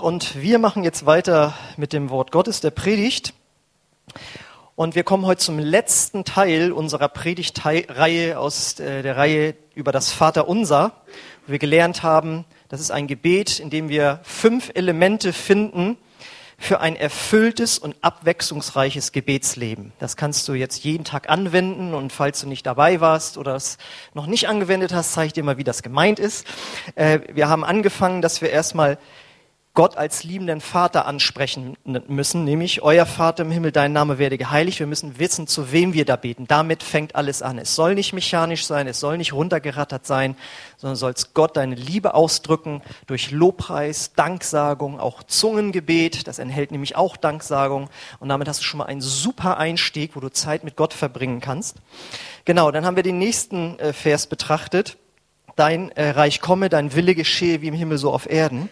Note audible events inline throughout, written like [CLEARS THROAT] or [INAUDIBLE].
und wir machen jetzt weiter mit dem Wort Gottes, der Predigt. Und wir kommen heute zum letzten Teil unserer Predigtreihe aus äh, der Reihe über das Vaterunser, wo wir gelernt haben, das ist ein Gebet, in dem wir fünf Elemente finden für ein erfülltes und abwechslungsreiches Gebetsleben. Das kannst du jetzt jeden Tag anwenden und falls du nicht dabei warst oder es noch nicht angewendet hast, zeige ich dir mal, wie das gemeint ist. Äh, wir haben angefangen, dass wir erstmal Gott als liebenden Vater ansprechen müssen, nämlich euer Vater im Himmel, dein Name werde geheiligt. Wir müssen wissen, zu wem wir da beten. Damit fängt alles an. Es soll nicht mechanisch sein, es soll nicht runtergerattert sein, sondern sollst Gott deine Liebe ausdrücken durch Lobpreis, Danksagung, auch Zungengebet. Das enthält nämlich auch Danksagung. Und damit hast du schon mal einen super Einstieg, wo du Zeit mit Gott verbringen kannst. Genau, dann haben wir den nächsten äh, Vers betrachtet. Dein äh, Reich komme, dein Wille geschehe wie im Himmel so auf Erden.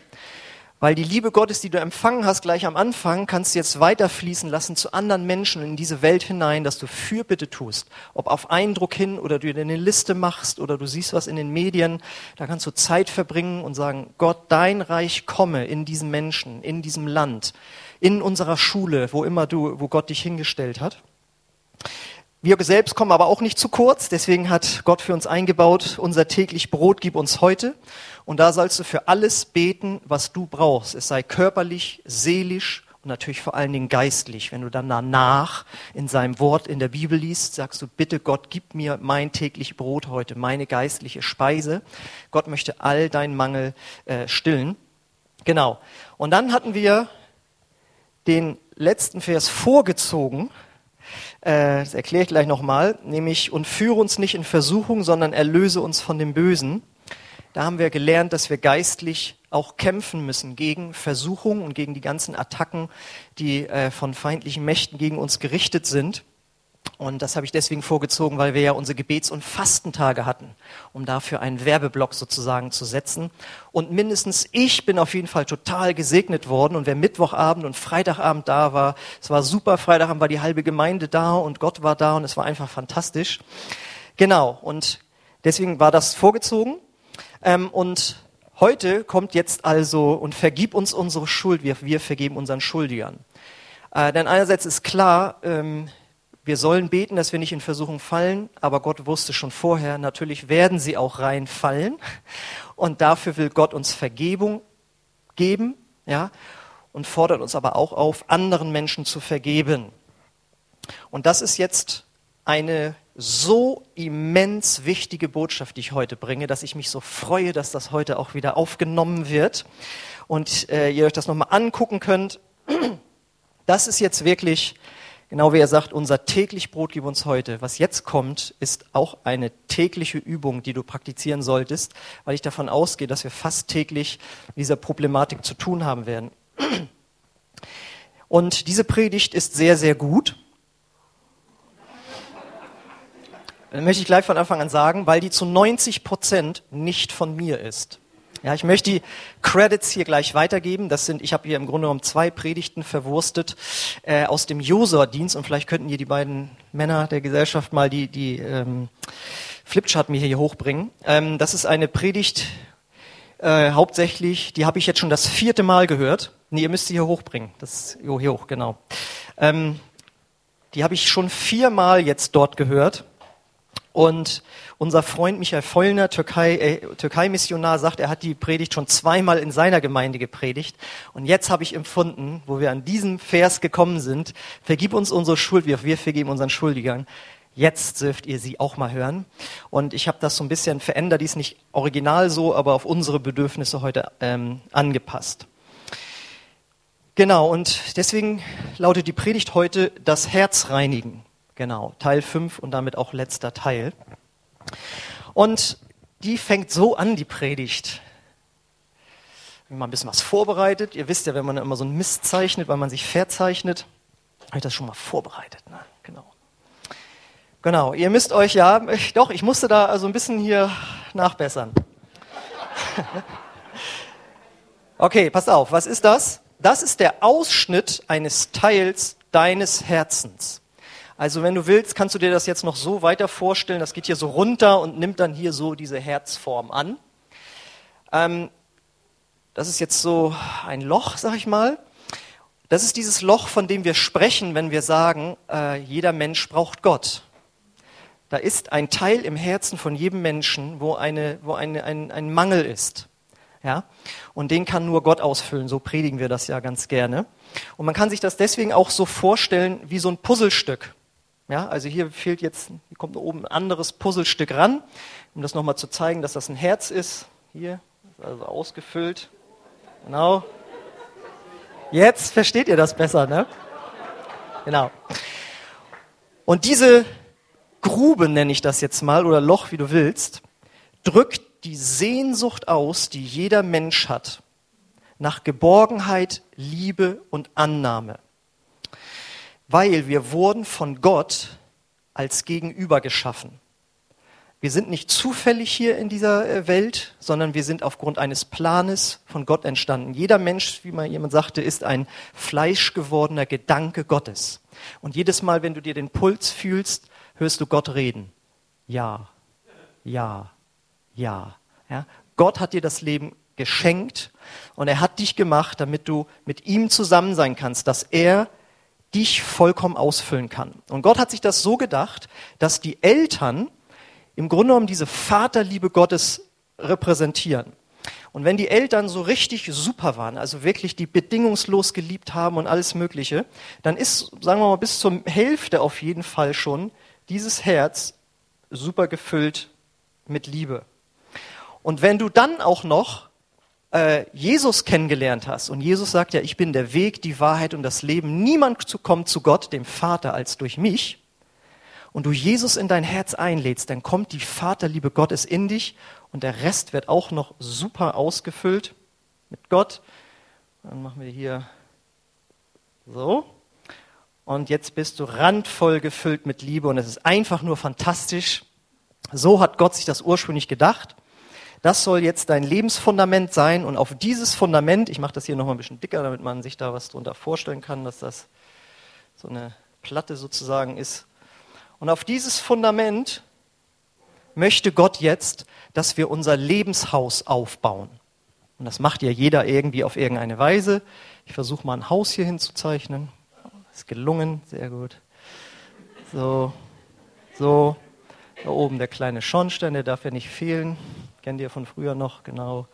Weil die Liebe Gottes, die du empfangen hast gleich am Anfang, kannst du jetzt weiterfließen lassen zu anderen Menschen in diese Welt hinein, dass du Fürbitte tust. Ob auf Eindruck hin oder du dir eine Liste machst oder du siehst was in den Medien, da kannst du Zeit verbringen und sagen, Gott, dein Reich komme in diesen Menschen, in diesem Land, in unserer Schule, wo immer du, wo Gott dich hingestellt hat. Wir selbst kommen aber auch nicht zu kurz, deswegen hat Gott für uns eingebaut, unser täglich Brot gib uns heute. Und da sollst du für alles beten, was du brauchst. Es sei körperlich, seelisch und natürlich vor allen Dingen geistlich. Wenn du dann danach in seinem Wort in der Bibel liest, sagst du, bitte Gott, gib mir mein täglich Brot heute, meine geistliche Speise. Gott möchte all deinen Mangel äh, stillen. Genau. Und dann hatten wir den letzten Vers vorgezogen, äh, das erkläre ich gleich nochmal, nämlich und führe uns nicht in Versuchung, sondern erlöse uns von dem Bösen. Da haben wir gelernt, dass wir geistlich auch kämpfen müssen gegen Versuchung und gegen die ganzen Attacken, die äh, von feindlichen Mächten gegen uns gerichtet sind. Und das habe ich deswegen vorgezogen, weil wir ja unsere Gebets- und Fastentage hatten, um dafür einen Werbeblock sozusagen zu setzen. Und mindestens ich bin auf jeden Fall total gesegnet worden. Und wer Mittwochabend und Freitagabend da war, es war super. Freitagabend war die halbe Gemeinde da und Gott war da und es war einfach fantastisch. Genau. Und deswegen war das vorgezogen. Ähm, und heute kommt jetzt also und vergib uns unsere Schuld, wir, wir vergeben unseren Schuldigern. Äh, denn einerseits ist klar, ähm, wir sollen beten, dass wir nicht in Versuchung fallen, aber Gott wusste schon vorher, natürlich werden sie auch reinfallen. Und dafür will Gott uns Vergebung geben, ja, und fordert uns aber auch auf, anderen Menschen zu vergeben. Und das ist jetzt eine so immens wichtige Botschaft, die ich heute bringe, dass ich mich so freue, dass das heute auch wieder aufgenommen wird und äh, ihr euch das nochmal angucken könnt. [CLEARS THROAT] Das ist jetzt wirklich Genau wie er sagt, unser täglich Brot gib uns heute. Was jetzt kommt, ist auch eine tägliche Übung, die du praktizieren solltest, weil ich davon ausgehe, dass wir fast täglich mit dieser Problematik zu tun haben werden. [CLEARS THROAT] Und diese Predigt ist sehr, sehr gut. Dann möchte ich gleich von Anfang an sagen, weil die zu 90 Prozent nicht von mir ist. Ja, ich möchte die Credits hier gleich weitergeben. Das sind, ich habe hier im Grunde genommen zwei Predigten verwurstet äh, aus dem Josua-Dienst und vielleicht könnten hier die beiden Männer der Gesellschaft mal die, die ähm, Flipchart mir hier hochbringen. Ähm, das ist eine Predigt äh, hauptsächlich, die habe ich jetzt schon das vierte Mal gehört. Nee, ihr müsst sie hier hochbringen. Das jo, hier hoch, genau. Ähm, die habe ich schon viermal jetzt dort gehört. Und unser Freund Michael Vollner, Türkei, äh, Türkei-Missionar, sagt, er hat die Predigt schon zweimal in seiner Gemeinde gepredigt. Und jetzt habe ich empfunden, wo wir an diesem Vers gekommen sind, vergib uns unsere Schuld, wie auch wir vergeben unseren Schuldigern. Jetzt dürft ihr sie auch mal hören. Und ich habe das so ein bisschen verändert, die ist nicht original so, aber auf unsere Bedürfnisse heute ähm, angepasst. Genau, und deswegen lautet die Predigt heute das Herz reinigen. Genau, Teil 5 und damit auch letzter Teil. Und die fängt so an, die Predigt. Man ein bisschen was vorbereitet, ihr wisst ja, wenn man immer so ein Mist zeichnet, weil man sich verzeichnet, habe ich das schon mal vorbereitet. Ne? Genau. Genau, ihr müsst euch ja, ich, doch, ich musste da also ein bisschen hier nachbessern. [LAUGHS] okay, passt auf, was ist das? Das ist der Ausschnitt eines Teils deines Herzens. Also wenn du willst, kannst du dir das jetzt noch so weiter vorstellen. Das geht hier so runter und nimmt dann hier so diese Herzform an. Ähm, das ist jetzt so ein Loch, sag ich mal. Das ist dieses Loch, von dem wir sprechen, wenn wir sagen, äh, jeder Mensch braucht Gott. Da ist ein Teil im Herzen von jedem Menschen, wo, eine, wo eine, ein, ein Mangel ist. Ja? Und den kann nur Gott ausfüllen. So predigen wir das ja ganz gerne. Und man kann sich das deswegen auch so vorstellen wie so ein Puzzlestück. Ja, also hier fehlt jetzt, hier kommt oben ein anderes Puzzlestück ran, um das nochmal zu zeigen, dass das ein Herz ist. Hier, also ausgefüllt. Genau. Jetzt versteht ihr das besser, ne? Genau. Und diese Grube nenne ich das jetzt mal oder Loch, wie du willst, drückt die Sehnsucht aus, die jeder Mensch hat, nach Geborgenheit, Liebe und Annahme. Weil wir wurden von Gott als Gegenüber geschaffen. Wir sind nicht zufällig hier in dieser äh, Welt, sondern wir sind aufgrund eines Planes von Gott entstanden. Jeder Mensch, wie mal jemand sagte, ist ein fleischgewordener Gedanke Gottes. Und jedes Mal, wenn du dir den Puls fühlst, hörst du Gott reden. Ja, ja, ja. ja. Gott hat dir das Leben geschenkt und er hat dich gemacht, damit du mit ihm zusammen sein kannst, dass er dich vollkommen ausfüllen kann. Und Gott hat sich das so gedacht, dass die Eltern im Grunde genommen diese Vaterliebe Gottes repräsentieren. Und wenn die Eltern so richtig super waren, also wirklich die bedingungslos geliebt haben und alles Mögliche, dann ist, sagen wir mal, bis zur Hälfte auf jeden Fall schon dieses Herz super gefüllt mit Liebe. Und wenn du dann auch noch äh, Jesus kennengelernt hast, und Jesus sagt ja, ich bin der Weg, die Wahrheit und das Leben, niemand kommt zu Gott, dem Vater, als durch mich, und du Jesus in dein Herz einlädst, dann kommt die Vaterliebe Gottes in dich und der Rest wird auch noch super ausgefüllt mit Gott. Dann machen wir hier so. Und jetzt bist du randvoll gefüllt mit Liebe und es ist einfach nur fantastisch. So hat Gott sich das ursprünglich gedacht. Das soll jetzt dein Lebensfundament sein und auf dieses Fundament, ich mache das hier nochmal ein bisschen dicker, damit man sich da was drunter vorstellen kann, dass das so eine Platte sozusagen ist. Und auf dieses Fundament möchte Gott jetzt, dass wir unser Lebenshaus aufbauen. Und das macht ja jeder irgendwie auf irgendeine Weise. Ich versuche mal ein Haus hier hinzuzeichnen. Ist gelungen, sehr gut. So, so. Da oben der kleine Schornstein, der darf ja nicht fehlen. Kennt ihr von früher noch, genau.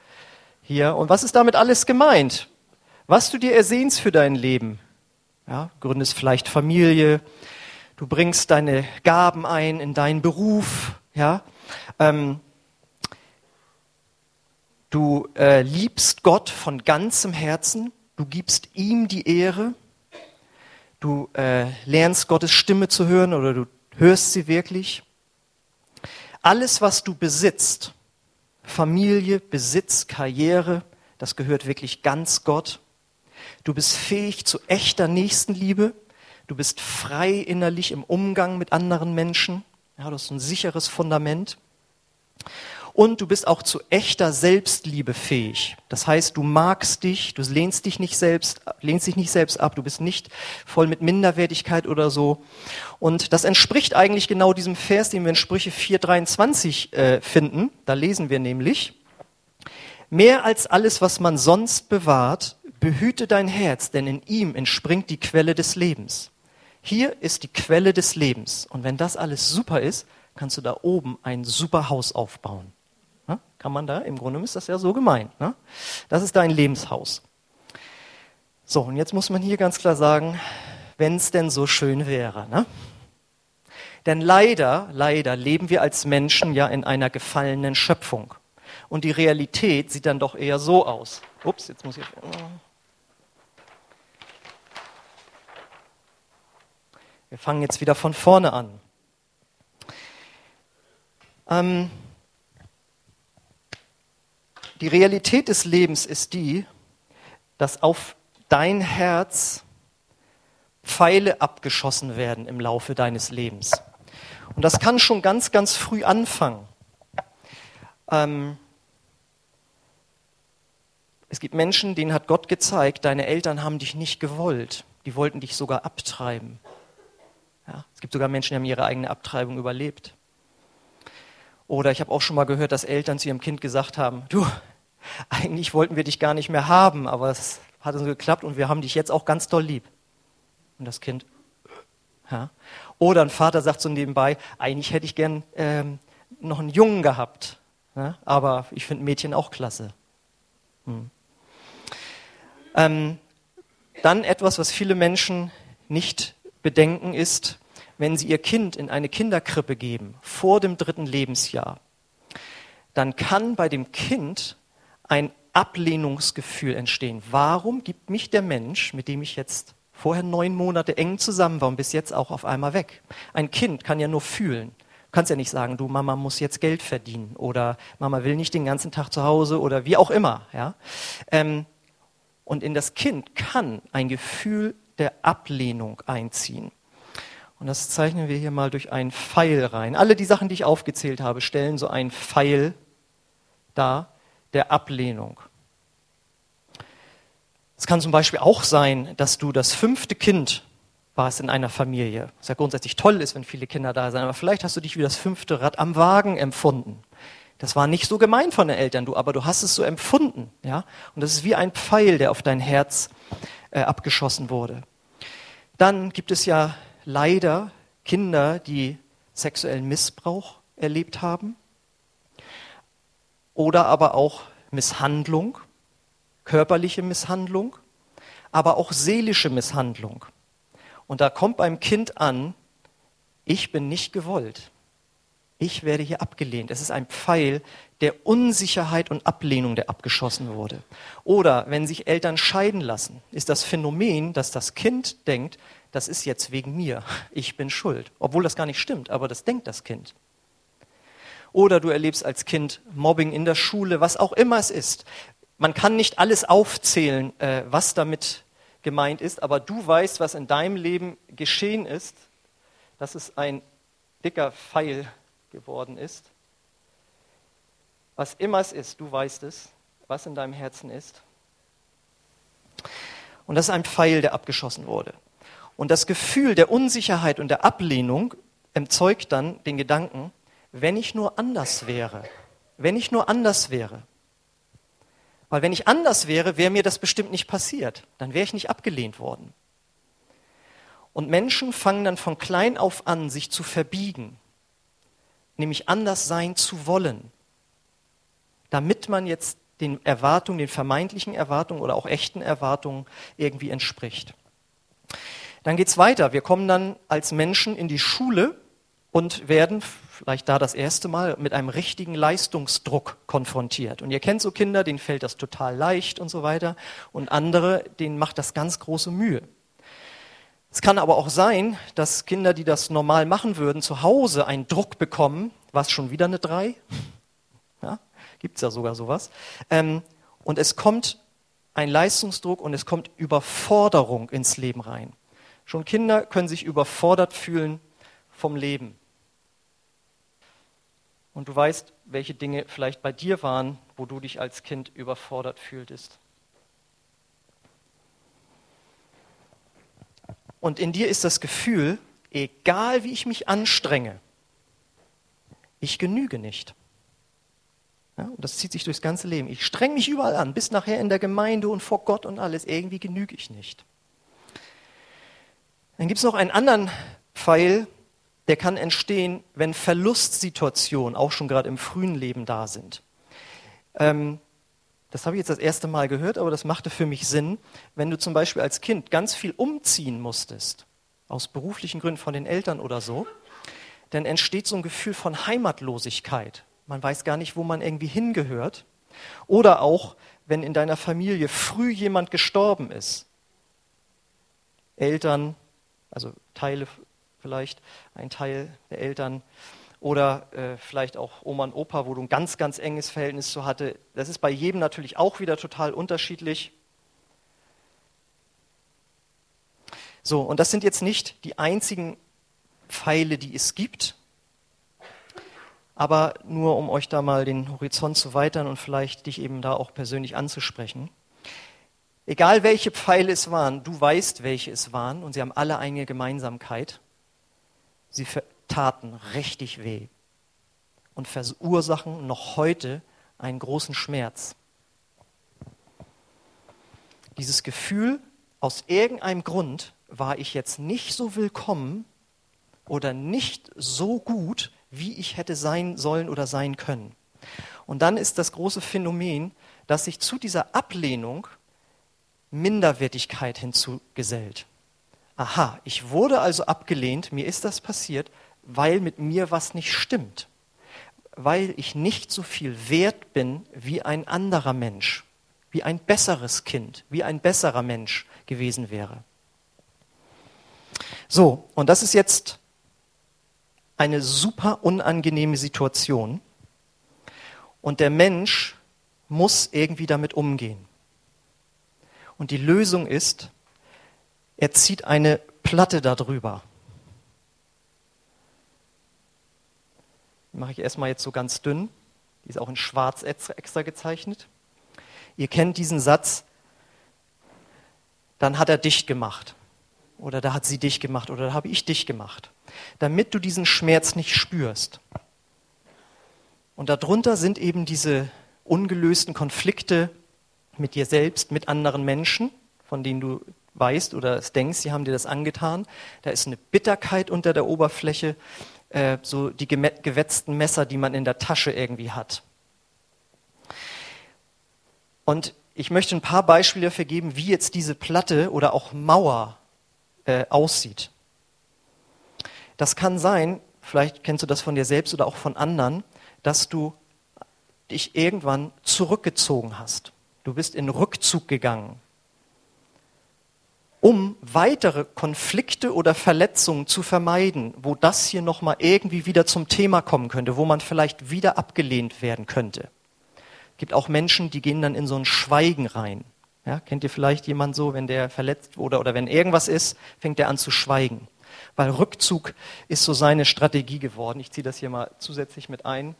Hier. Und was ist damit alles gemeint? Was du dir ersehnst für dein Leben. Ja, gründest vielleicht Familie. Du bringst deine Gaben ein in deinen Beruf. Ja. Ähm, du äh, liebst Gott von ganzem Herzen. Du gibst ihm die Ehre. Du äh, lernst Gottes Stimme zu hören oder du hörst sie wirklich. Alles, was du besitzt, Familie, Besitz, Karriere, das gehört wirklich ganz Gott. Du bist fähig zu echter Nächstenliebe. Du bist frei innerlich im Umgang mit anderen Menschen. Ja, das ist ein sicheres Fundament. Und du bist auch zu echter Selbstliebe fähig. Das heißt, du magst dich, du lehnst dich nicht selbst, lehnst dich nicht selbst ab, du bist nicht voll mit Minderwertigkeit oder so. Und das entspricht eigentlich genau diesem Vers, den wir in Sprüche 4,23 äh, finden. Da lesen wir nämlich, mehr als alles, was man sonst bewahrt, behüte dein Herz, denn in ihm entspringt die Quelle des Lebens. Hier ist die Quelle des Lebens. Und wenn das alles super ist, kannst du da oben ein super Haus aufbauen. Kann man da, im Grunde ist das ja so gemeint. Ne? Das ist dein Lebenshaus. So, und jetzt muss man hier ganz klar sagen, wenn es denn so schön wäre. Ne? Denn leider, leider leben wir als Menschen ja in einer gefallenen Schöpfung. Und die Realität sieht dann doch eher so aus. Ups, jetzt muss ich. Wir fangen jetzt wieder von vorne an. Ähm, die Realität des Lebens ist die, dass auf dein Herz Pfeile abgeschossen werden im Laufe deines Lebens. Und das kann schon ganz, ganz früh anfangen. Ähm, es gibt Menschen, denen hat Gott gezeigt, deine Eltern haben dich nicht gewollt. Die wollten dich sogar abtreiben. Ja, es gibt sogar Menschen, die haben ihre eigene Abtreibung überlebt. Oder ich habe auch schon mal gehört, dass Eltern zu ihrem Kind gesagt haben, du, eigentlich wollten wir dich gar nicht mehr haben, aber es hat uns geklappt und wir haben dich jetzt auch ganz doll lieb. Und das Kind, ja. Oder ein Vater sagt so nebenbei, eigentlich hätte ich gern ähm, noch einen Jungen gehabt, ja, aber ich finde Mädchen auch klasse. Hm. Ähm, dann etwas, was viele Menschen nicht bedenken, ist, wenn sie ihr Kind in eine Kinderkrippe geben, vor dem dritten Lebensjahr, dann kann bei dem Kind ein Ablehnungsgefühl entstehen. Warum gibt mich der Mensch, mit dem ich jetzt vorher neun Monate eng zusammen war und bis jetzt auch auf einmal weg? Ein Kind kann ja nur fühlen. Du kannst ja nicht sagen, du Mama muss jetzt Geld verdienen oder Mama will nicht den ganzen Tag zu Hause oder wie auch immer. Ja? Ähm, und in das Kind kann ein Gefühl der Ablehnung einziehen. Und das zeichnen wir hier mal durch einen Pfeil rein. Alle die Sachen, die ich aufgezählt habe, stellen so einen Pfeil dar der Ablehnung. Es kann zum Beispiel auch sein, dass du das fünfte Kind warst in einer Familie. Was ja grundsätzlich toll ist, wenn viele Kinder da sind, aber vielleicht hast du dich wie das fünfte Rad am Wagen empfunden. Das war nicht so gemein von den Eltern, du, aber du hast es so empfunden, ja. Und das ist wie ein Pfeil, der auf dein Herz äh, abgeschossen wurde. Dann gibt es ja leider Kinder, die sexuellen Missbrauch erlebt haben oder aber auch Misshandlung, körperliche Misshandlung, aber auch seelische Misshandlung. Und da kommt beim Kind an, ich bin nicht gewollt. Ich werde hier abgelehnt. Es ist ein Pfeil der Unsicherheit und Ablehnung, der abgeschossen wurde. Oder wenn sich Eltern scheiden lassen, ist das Phänomen, dass das Kind denkt, das ist jetzt wegen mir, ich bin schuld. Obwohl das gar nicht stimmt, aber das denkt das Kind. Oder du erlebst als Kind Mobbing in der Schule, was auch immer es ist. Man kann nicht alles aufzählen, äh, was damit gemeint ist, aber du weißt, was in deinem Leben geschehen ist, dass es ein dicker Pfeil geworden ist. Was immer es ist, du weißt es, was in deinem Herzen ist. Und das ist ein Pfeil, der abgeschossen wurde. Und das Gefühl der Unsicherheit und der Ablehnung erzeugt dann den Gedanken, wenn ich nur anders wäre, wenn ich nur anders wäre. Weil wenn ich anders wäre, wäre mir das bestimmt nicht passiert. Dann wäre ich nicht abgelehnt worden. Und Menschen fangen dann von klein auf an, sich zu verbiegen, nämlich anders sein zu wollen, damit man jetzt den Erwartungen, den vermeintlichen Erwartungen oder auch echten Erwartungen irgendwie entspricht. Dann geht es weiter. Wir kommen dann als Menschen in die Schule und werden vielleicht da das erste Mal mit einem richtigen Leistungsdruck konfrontiert. Und ihr kennt so Kinder, denen fällt das total leicht und so weiter. Und andere, denen macht das ganz große Mühe. Es kann aber auch sein, dass Kinder, die das normal machen würden, zu Hause einen Druck bekommen, was schon wieder eine Drei? [LAUGHS] Ja, Gibt es ja sogar sowas. Ähm, und es kommt ein Leistungsdruck und es kommt Überforderung ins Leben rein. Schon Kinder können sich überfordert fühlen vom Leben. Und du weißt, welche Dinge vielleicht bei dir waren, wo du dich als Kind überfordert fühltest. Und in dir ist das Gefühl, egal wie ich mich anstrenge, ich genüge nicht. Ja, und das zieht sich durchs ganze Leben. Ich streng mich überall an, bis nachher in der Gemeinde und vor Gott und alles. Irgendwie genüge ich nicht. Dann gibt es noch einen anderen Pfeil, der kann entstehen, wenn Verlustsituationen auch schon gerade im frühen Leben da sind. Ähm, das habe ich jetzt das erste Mal gehört, aber das machte für mich Sinn. Wenn du zum Beispiel als Kind ganz viel umziehen musstest, aus beruflichen Gründen von den Eltern oder so, dann entsteht so ein Gefühl von Heimatlosigkeit. Man weiß gar nicht, wo man irgendwie hingehört. Oder auch, wenn in deiner Familie früh jemand gestorben ist. Eltern, also Teile vielleicht, ein Teil der Eltern oder äh, vielleicht auch Oma und Opa, wo du ein ganz, ganz enges Verhältnis zu hatte. Das ist bei jedem natürlich auch wieder total unterschiedlich. So, und das sind jetzt nicht die einzigen Pfeile, die es gibt, aber nur um euch da mal den Horizont zu weitern und vielleicht dich eben da auch persönlich anzusprechen. Egal welche Pfeile es waren, du weißt, welche es waren und sie haben alle eine Gemeinsamkeit. Sie taten richtig weh und verursachen noch heute einen großen Schmerz. dieses Gefühl, aus irgendeinem Grund war ich jetzt nicht so willkommen oder nicht so gut, wie ich hätte sein sollen oder sein können. Und dann ist das große Phänomen, dass sich zu dieser Ablehnung Minderwertigkeit hinzugesellt. Aha, ich wurde also abgelehnt, mir ist das passiert, weil mit mir was nicht stimmt, weil ich nicht so viel wert bin wie ein anderer Mensch, wie ein besseres Kind, wie ein besserer Mensch gewesen wäre. So, und das ist jetzt eine super unangenehme Situation. Und der Mensch muss irgendwie damit umgehen. Und die Lösung ist, er zieht eine Platte darüber. Die mache ich erstmal jetzt so ganz dünn. Die ist auch in schwarz extra gezeichnet. Ihr kennt diesen Satz, dann hat er dich gemacht. Oder da hat sie dich gemacht. Oder da habe ich dich gemacht. Damit du diesen Schmerz nicht spürst. Und darunter sind eben diese ungelösten Konflikte mit dir selbst, mit anderen Menschen, von denen du weißt oder denkst, sie haben dir das angetan. Da ist eine Bitterkeit unter der Oberfläche, äh, so die gewetzten Messer, die man in der Tasche irgendwie hat. Und ich möchte ein paar Beispiele dafür geben, wie jetzt diese Platte oder auch Mauer äh, aussieht. Das kann sein, vielleicht kennst du das von dir selbst oder auch von anderen, dass du dich irgendwann zurückgezogen hast. Du bist in Rückzug gegangen, um weitere Konflikte oder Verletzungen zu vermeiden, wo das hier nochmal irgendwie wieder zum Thema kommen könnte, wo man vielleicht wieder abgelehnt werden könnte. Es gibt auch Menschen, die gehen dann in so ein Schweigen rein. Ja, kennt ihr vielleicht jemand so, wenn der verletzt wurde oder wenn irgendwas ist, fängt er an zu schweigen. Weil Rückzug ist so seine Strategie geworden. Ich ziehe das hier mal zusätzlich mit ein.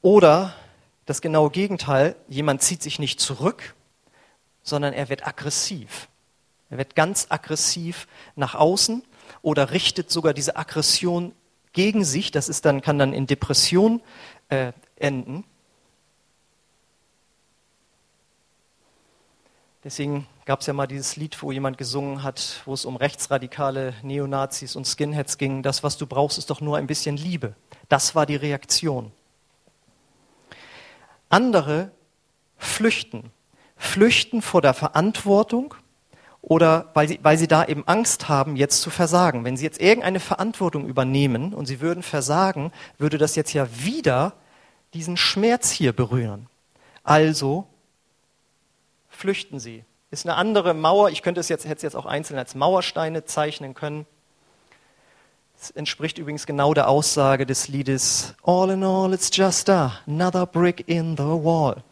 Oder das genaue Gegenteil, jemand zieht sich nicht zurück, sondern er wird aggressiv. Er wird ganz aggressiv nach außen oder richtet sogar diese Aggression gegen sich. Das ist dann, kann dann in Depression äh, enden. Deswegen gab es ja mal dieses Lied, wo jemand gesungen hat, wo es um rechtsradikale Neonazis und Skinheads ging. Das, was du brauchst, ist doch nur ein bisschen Liebe. Das war die Reaktion. Andere flüchten. Flüchten vor der Verantwortung oder weil sie, weil sie da eben Angst haben, jetzt zu versagen. Wenn sie jetzt irgendeine Verantwortung übernehmen und sie würden versagen, würde das jetzt ja wieder diesen Schmerz hier berühren. Also flüchten sie. Ist eine andere Mauer, ich könnte es jetzt, hätte es jetzt auch einzeln als Mauersteine zeichnen können. Es entspricht übrigens genau der Aussage des Liedes All in all, it's just another brick in the wall.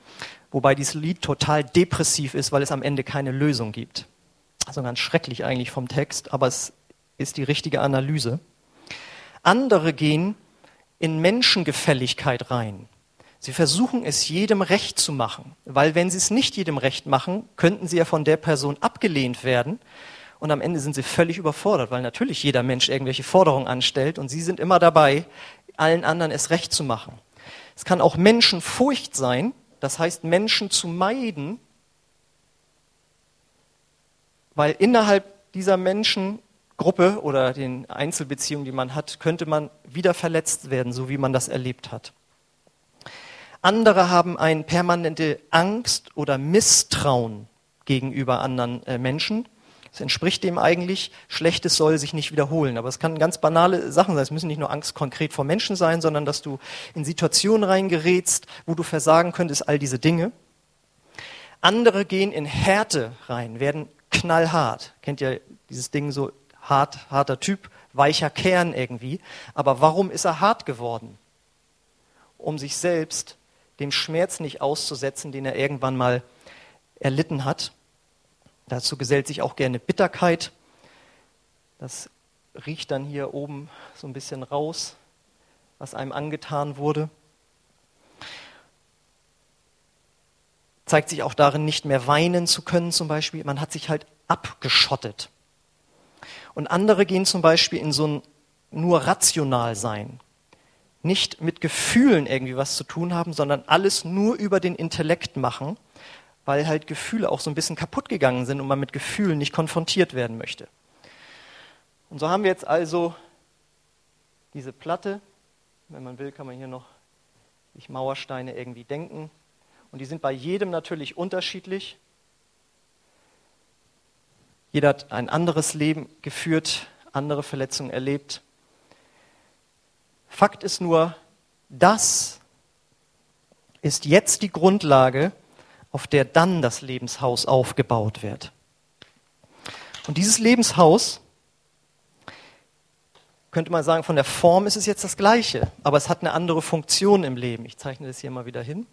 Wobei dieses Lied total depressiv ist, weil es am Ende keine Lösung gibt. Also ganz schrecklich eigentlich vom Text, aber es ist die richtige Analyse. Andere gehen in Menschengefälligkeit rein. Sie versuchen es jedem recht zu machen, weil wenn sie es nicht jedem recht machen, könnten sie ja von der Person abgelehnt werden und am Ende sind sie völlig überfordert, weil natürlich jeder Mensch irgendwelche Forderungen anstellt und sie sind immer dabei, allen anderen es recht zu machen. Es kann auch Menschenfurcht sein, das heißt Menschen zu meiden, weil innerhalb dieser Menschengruppe oder den Einzelbeziehungen, die man hat, könnte man wieder verletzt werden, so wie man das erlebt hat. Andere haben eine permanente Angst oder Misstrauen gegenüber anderen äh, Menschen. Es entspricht dem eigentlich, Schlechtes soll sich nicht wiederholen. Aber es kann ganz banale Sachen sein. Es müssen nicht nur Angst konkret vor Menschen sein, sondern dass du in Situationen reingerätst, wo du versagen könntest, all diese Dinge. Andere gehen in Härte rein, werden knallhart. Kennt ihr dieses Ding so hart, harter Typ, weicher Kern irgendwie. Aber warum ist er hart geworden? Um sich selbst dem Schmerz nicht auszusetzen, den er irgendwann mal erlitten hat. Dazu gesellt sich auch gerne Bitterkeit. Das riecht dann hier oben so ein bisschen raus, was einem angetan wurde. Zeigt sich auch darin, nicht mehr weinen zu können zum Beispiel. Man hat sich halt abgeschottet. Und andere gehen zum Beispiel in so ein nur rational sein. Nicht mit Gefühlen irgendwie was zu tun haben, sondern alles nur über den Intellekt machen weil halt Gefühle auch so ein bisschen kaputt gegangen sind und man mit Gefühlen nicht konfrontiert werden möchte. Und so haben wir jetzt also diese Platte. Wenn man will, kann man hier noch sich Mauersteine irgendwie denken. Und die sind bei jedem natürlich unterschiedlich. Jeder hat ein anderes Leben geführt, andere Verletzungen erlebt. Fakt ist nur, das ist jetzt die Grundlage, auf der dann das Lebenshaus aufgebaut wird. Und dieses Lebenshaus, könnte man sagen, von der Form ist es jetzt das gleiche, aber es hat eine andere Funktion im Leben. Ich zeichne das hier mal wieder hin.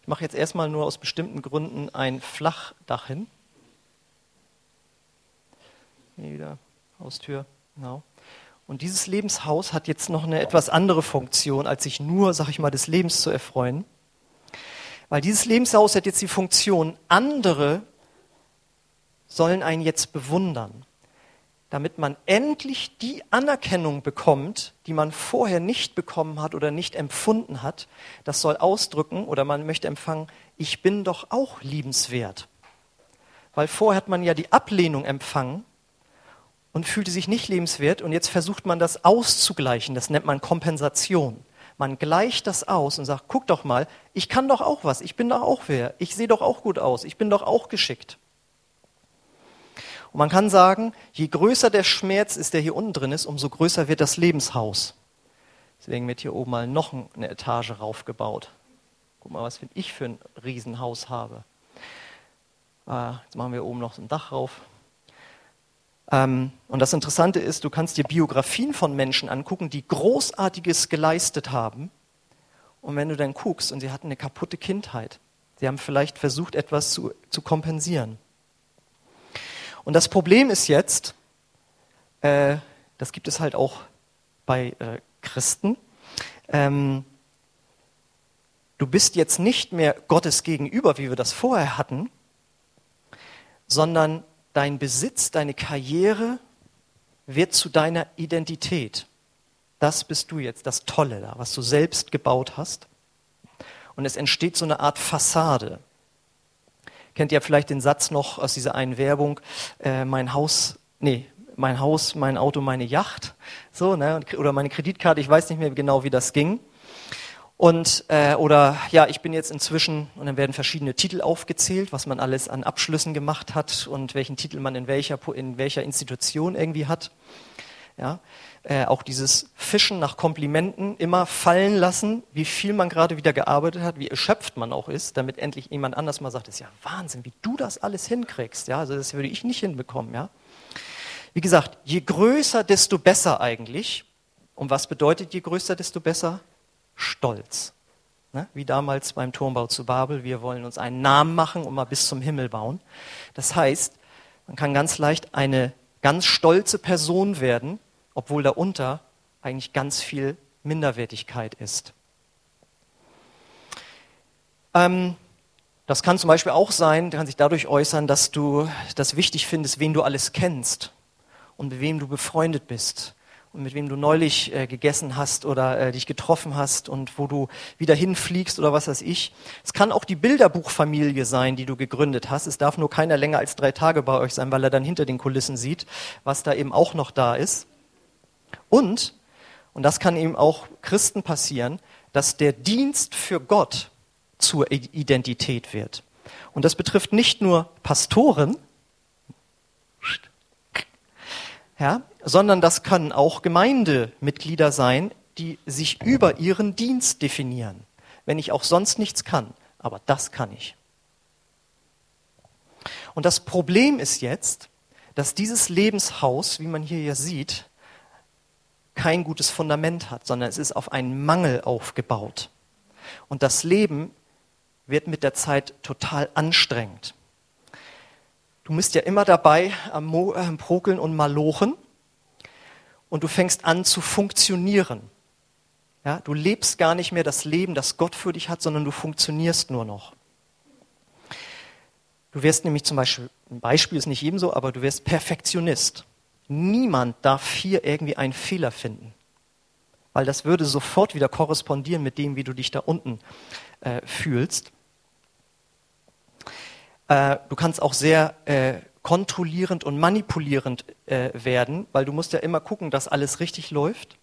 Ich mache jetzt erstmal nur aus bestimmten Gründen ein Flachdach hin. Hier wieder Haustür, genau. Und dieses Lebenshaus hat jetzt noch eine etwas andere Funktion, als sich nur, sag ich mal, des Lebens zu erfreuen. Weil dieses Lebenshaus hat jetzt die Funktion, andere sollen einen jetzt bewundern, damit man endlich die Anerkennung bekommt, die man vorher nicht bekommen hat oder nicht empfunden hat. Das soll ausdrücken oder man möchte empfangen, ich bin doch auch liebenswert. Weil vorher hat man ja die Ablehnung empfangen und fühlte sich nicht lebenswert und jetzt versucht man das auszugleichen. Das nennt man Kompensation. Man gleicht das aus und sagt, guck doch mal, ich kann doch auch was, ich bin doch auch wer, ich sehe doch auch gut aus, ich bin doch auch geschickt. Und man kann sagen, je größer der Schmerz ist, der hier unten drin ist, umso größer wird das Lebenshaus. Deswegen wird hier oben mal noch eine Etage raufgebaut. Guck mal, was ich für ein Riesenhaus habe. Ah, jetzt machen wir oben noch ein Dach rauf. Ähm, und das Interessante ist, du kannst dir Biografien von Menschen angucken, die Großartiges geleistet haben. Und wenn du dann guckst und sie hatten eine kaputte Kindheit, sie haben vielleicht versucht, etwas zu, zu kompensieren. Und das Problem ist jetzt, äh, das gibt es halt auch bei äh, Christen, ähm, du bist jetzt nicht mehr Gottes gegenüber, wie wir das vorher hatten, sondern dein Besitz, deine Karriere wird zu deiner Identität. Das bist du jetzt, das Tolle da, was du selbst gebaut hast. Und es entsteht so eine Art Fassade. Kennt ihr vielleicht den Satz noch aus dieser einen Werbung, äh, mein Haus, nee, mein Haus, mein Auto, meine Yacht, so, ne, oder meine Kreditkarte, ich weiß nicht mehr genau, wie das ging. Und äh, oder ja, ich bin jetzt inzwischen und dann werden verschiedene Titel aufgezählt, was man alles an Abschlüssen gemacht hat und welchen Titel man in welcher in welcher Institution irgendwie hat. Ja, äh, auch dieses Fischen nach Komplimenten immer fallen lassen, wie viel man gerade wieder gearbeitet hat, wie erschöpft man auch ist, damit endlich jemand anders mal sagt, das ist ja Wahnsinn, wie du das alles hinkriegst. Ja, also das würde ich nicht hinbekommen. Ja, wie gesagt, je größer, desto besser eigentlich. Und was bedeutet je größer, desto besser? Stolz. Ne? Wie damals beim Turmbau zu Babel, wir wollen uns einen Namen machen und mal bis zum Himmel bauen. Das heißt, man kann ganz leicht eine ganz stolze Person werden, obwohl darunter eigentlich ganz viel Minderwertigkeit ist. Ähm, das kann zum Beispiel auch sein, kann sich dadurch äußern, dass du das wichtig findest, wen du alles kennst und mit wem du befreundet bist und mit wem du neulich äh, gegessen hast oder äh, dich getroffen hast und wo du wieder hinfliegst oder was weiß ich. Es kann auch die Bilderbuchfamilie sein, die du gegründet hast. Es darf nur keiner länger als drei Tage bei euch sein, weil er dann hinter den Kulissen sieht, was da eben auch noch da ist. Und, und das kann eben auch Christen passieren, dass der Dienst für Gott zur Identität wird. Und das betrifft nicht nur Pastoren, ja, sondern das können auch Gemeindemitglieder sein, die sich über ihren Dienst definieren. Wenn ich auch sonst nichts kann, aber das kann ich. Und das Problem ist jetzt, dass dieses Lebenshaus, wie man hier ja sieht, kein gutes Fundament hat, sondern es ist auf einen Mangel aufgebaut. Und das Leben wird mit der Zeit total anstrengend. Du bist ja immer dabei am, Mo äh, Prokeln und Malochen und du fängst an zu funktionieren. Ja, du lebst gar nicht mehr das Leben, das Gott für dich hat, sondern du funktionierst nur noch. Du wirst nämlich zum Beispiel, ein Beispiel ist nicht jedem so, aber du wirst Perfektionist. Niemand darf hier irgendwie einen Fehler finden, weil das würde sofort wieder korrespondieren mit dem, wie du dich da unten äh, fühlst. Äh, du kannst auch sehr äh, kontrollierend und manipulierend äh, werden, weil du musst ja immer gucken, dass alles richtig läuft.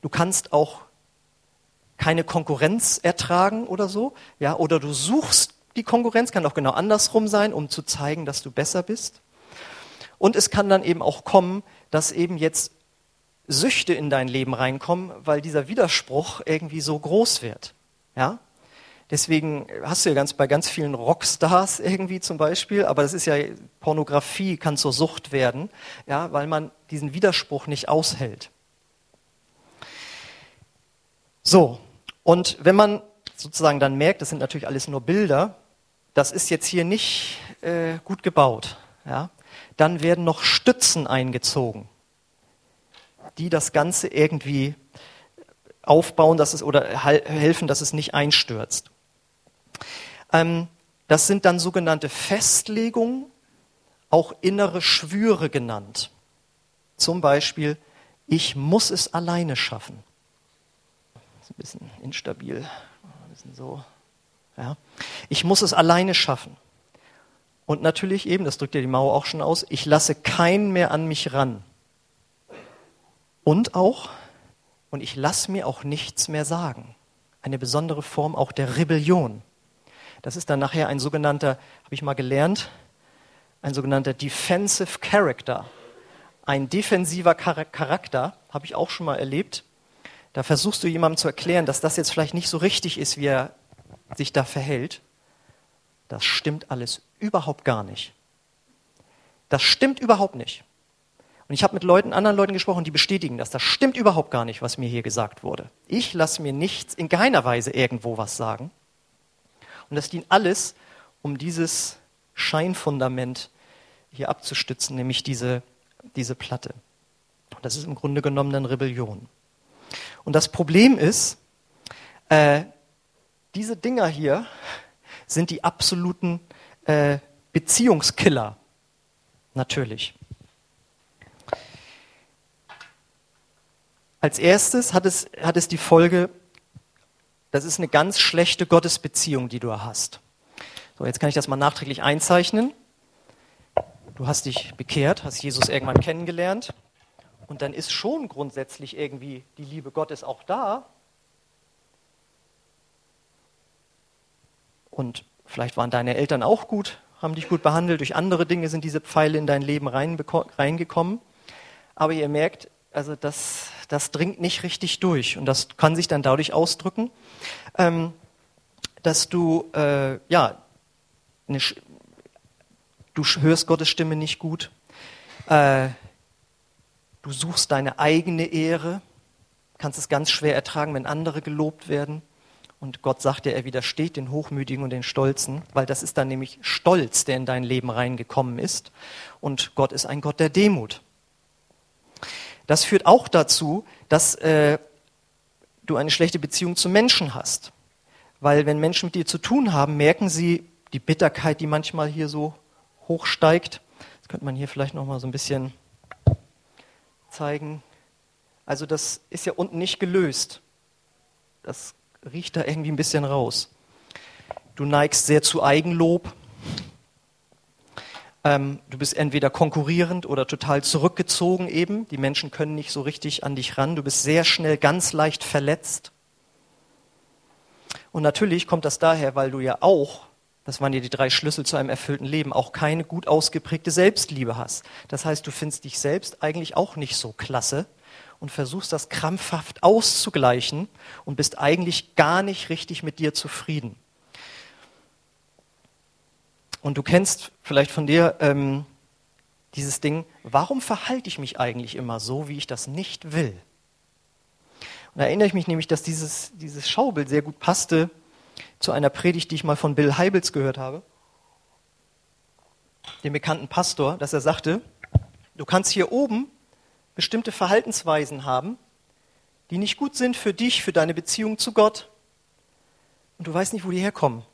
Du kannst auch keine Konkurrenz ertragen oder so, ja, oder du suchst die Konkurrenz, kann auch genau andersrum sein, um zu zeigen, dass du besser bist. Und es kann dann eben auch kommen, dass eben jetzt Süchte in dein Leben reinkommen, weil dieser Widerspruch irgendwie so groß wird. Ja? Deswegen hast du ja ganz bei ganz vielen Rockstars irgendwie zum Beispiel, aber das ist ja Pornografie kann zur Sucht werden, ja, weil man diesen Widerspruch nicht aushält. So, und wenn man sozusagen dann merkt, das sind natürlich alles nur Bilder, das ist jetzt hier nicht äh, gut gebaut, ja, dann werden noch Stützen eingezogen die das Ganze irgendwie aufbauen dass es, oder helfen, dass es nicht einstürzt. Ähm, das sind dann sogenannte Festlegungen, auch innere Schwüre genannt. Zum Beispiel, ich muss es alleine schaffen. Das ist ein bisschen instabil. Ein bisschen so. Ja. Ich muss es alleine schaffen. Und natürlich eben, das drückt ja die Mauer auch schon aus, ich lasse keinen mehr an mich ran. Und auch, und ich lasse mir auch nichts mehr sagen. Eine besondere Form auch der Rebellion. Das ist dann nachher ein sogenannter, habe ich mal gelernt, ein sogenannter Defensive Character. Ein defensiver Charakter, habe ich auch schon mal erlebt. Da versuchst du jemandem zu erklären, dass das jetzt vielleicht nicht so richtig ist, wie er sich da verhält. Das stimmt alles überhaupt gar nicht. Das stimmt überhaupt nicht. Und ich habe mit Leuten, anderen Leuten gesprochen, die bestätigen das. Das stimmt überhaupt gar nicht, was mir hier gesagt wurde. Ich lasse mir nichts in keiner Weise irgendwo was sagen. Und das dient alles, um dieses Scheinfundament hier abzustützen, nämlich diese, diese Platte. Und das ist im Grunde genommen dann Rebellion. Und das Problem ist, äh, diese Dinger hier sind die absoluten äh, Beziehungskiller. Natürlich. Als erstes hat es, hat es die Folge, das ist eine ganz schlechte Gottesbeziehung, die du hast. So, jetzt kann ich das mal nachträglich einzeichnen. Du hast dich bekehrt, hast Jesus irgendwann kennengelernt und dann ist schon grundsätzlich irgendwie die Liebe Gottes auch da. Und vielleicht waren deine Eltern auch gut, haben dich gut behandelt, durch andere Dinge sind diese Pfeile in dein Leben reingekommen. Aber ihr merkt, also das, das dringt nicht richtig durch. Und das kann sich dann dadurch ausdrücken, ähm, dass du, äh, ja, eine, du hörst Gottes Stimme nicht gut, äh, du suchst deine eigene Ehre, kannst es ganz schwer ertragen, wenn andere gelobt werden. Und Gott sagt ja, er widersteht den Hochmütigen und den Stolzen, weil das ist dann nämlich Stolz, der in dein Leben reingekommen ist. Und Gott ist ein Gott der Demut. Das führt auch dazu, dass äh, du eine schlechte Beziehung zu Menschen hast. Weil wenn Menschen mit dir zu tun haben, merken sie die Bitterkeit, die manchmal hier so hochsteigt. Das könnte man hier vielleicht noch mal so ein bisschen zeigen. Also das ist ja unten nicht gelöst. Das riecht da irgendwie ein bisschen raus. Du neigst sehr zu Eigenlob. Ähm, du bist entweder konkurrierend oder total zurückgezogen eben. Die Menschen können nicht so richtig an dich ran. Du bist sehr schnell ganz leicht verletzt. Und natürlich kommt das daher, weil du ja auch, das waren ja die drei Schlüssel zu einem erfüllten Leben, auch keine gut ausgeprägte Selbstliebe hast. Das heißt, du findest dich selbst eigentlich auch nicht so klasse und versuchst das krampfhaft auszugleichen und bist eigentlich gar nicht richtig mit dir zufrieden. Und du kennst vielleicht von dir ähm, dieses Ding, warum verhalte ich mich eigentlich immer so, wie ich das nicht will? Und da erinnere ich mich nämlich, dass dieses, dieses Schaubild sehr gut passte zu einer Predigt, die ich mal von Bill Heibels gehört habe, dem bekannten Pastor, dass er sagte, du kannst hier oben bestimmte Verhaltensweisen haben, die nicht gut sind für dich, für deine Beziehung zu Gott. Und du weißt nicht, wo die herkommen.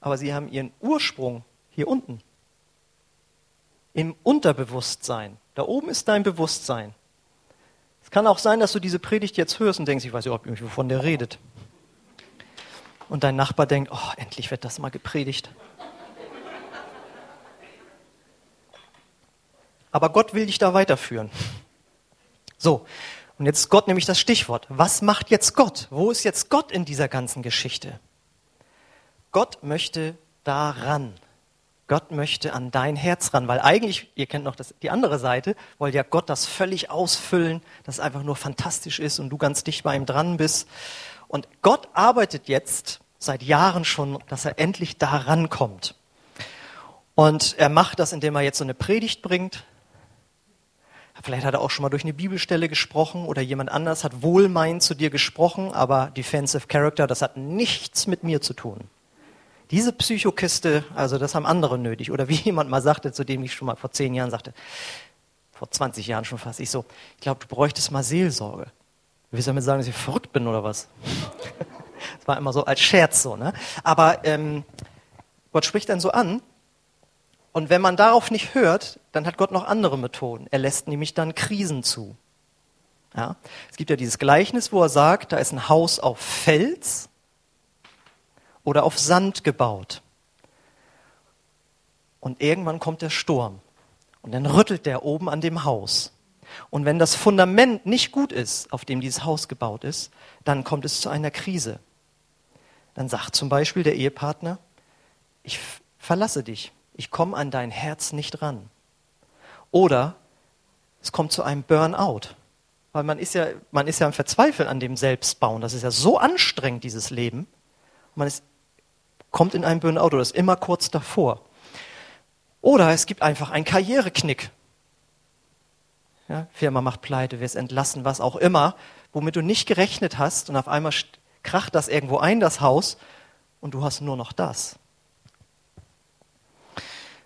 Aber sie haben ihren Ursprung hier unten. Im Unterbewusstsein. Da oben ist dein Bewusstsein. Es kann auch sein, dass du diese Predigt jetzt hörst und denkst, ich weiß überhaupt nicht, wovon der redet. Und dein Nachbar denkt, oh, endlich wird das mal gepredigt. Aber Gott will dich da weiterführen. So, und jetzt ist Gott nämlich das Stichwort. Was macht jetzt Gott? Wo ist jetzt Gott in dieser ganzen Geschichte? Gott möchte daran. Gott möchte an dein Herz ran, weil eigentlich, ihr kennt noch das, die andere Seite, wollte ja Gott das völlig ausfüllen, dass es einfach nur fantastisch ist und du ganz dicht bei ihm dran bist. Und Gott arbeitet jetzt seit Jahren schon, dass er endlich da rankommt. Und er macht das, indem er jetzt so eine Predigt bringt. Vielleicht hat er auch schon mal durch eine Bibelstelle gesprochen oder jemand anders hat wohlmeinend zu dir gesprochen, aber Defensive Character, das hat nichts mit mir zu tun. Diese Psychokiste, also das haben andere nötig. Oder wie [LAUGHS] jemand mal sagte, zu dem ich schon mal vor zehn Jahren sagte, vor 20 Jahren schon fast, ich so, ich glaube, du bräuchtest mal Seelsorge. Willst du damit sagen, dass ich verrückt bin oder was? [LAUGHS] das war immer so als Scherz so, ne? Aber ähm, Gott spricht dann so an. Und wenn man darauf nicht hört, dann hat Gott noch andere Methoden. Er lässt nämlich dann Krisen zu. Ja? Es gibt ja dieses Gleichnis, wo er sagt, da ist ein Haus auf Fels oder auf Sand gebaut. Und irgendwann kommt der Sturm und dann rüttelt der oben an dem Haus. Und wenn das Fundament nicht gut ist, auf dem dieses Haus gebaut ist, dann kommt es zu einer Krise. Dann sagt zum Beispiel der Ehepartner, ich verlasse dich, ich komme an dein Herz nicht ran. Oder es kommt zu einem Burnout. Weil man ist ja, man ist ja am Verzweifeln an dem Selbstbauen. Das ist ja so anstrengend, dieses Leben. Man ist kommt in ein Burnout oder ist immer kurz davor. Oder es gibt einfach einen Karriereknick. Ja, Firma macht pleite, wirst entlassen, was auch immer, womit du nicht gerechnet hast und auf einmal kracht das irgendwo ein, das Haus, und du hast nur noch das.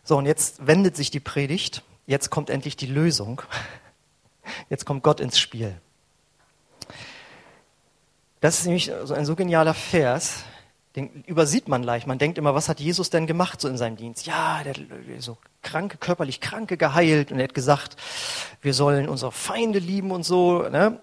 So, und jetzt wendet sich die Predigt, jetzt kommt endlich die Lösung, [LAUGHS] jetzt kommt Gott ins Spiel. Das ist nämlich so ein so genialer Vers, den übersieht man leicht. Man denkt immer, was hat Jesus denn gemacht so in seinem Dienst? Ja, der hat so kranke, körperlich Kranke geheilt und er hat gesagt, wir sollen unsere Feinde lieben und so. Ne?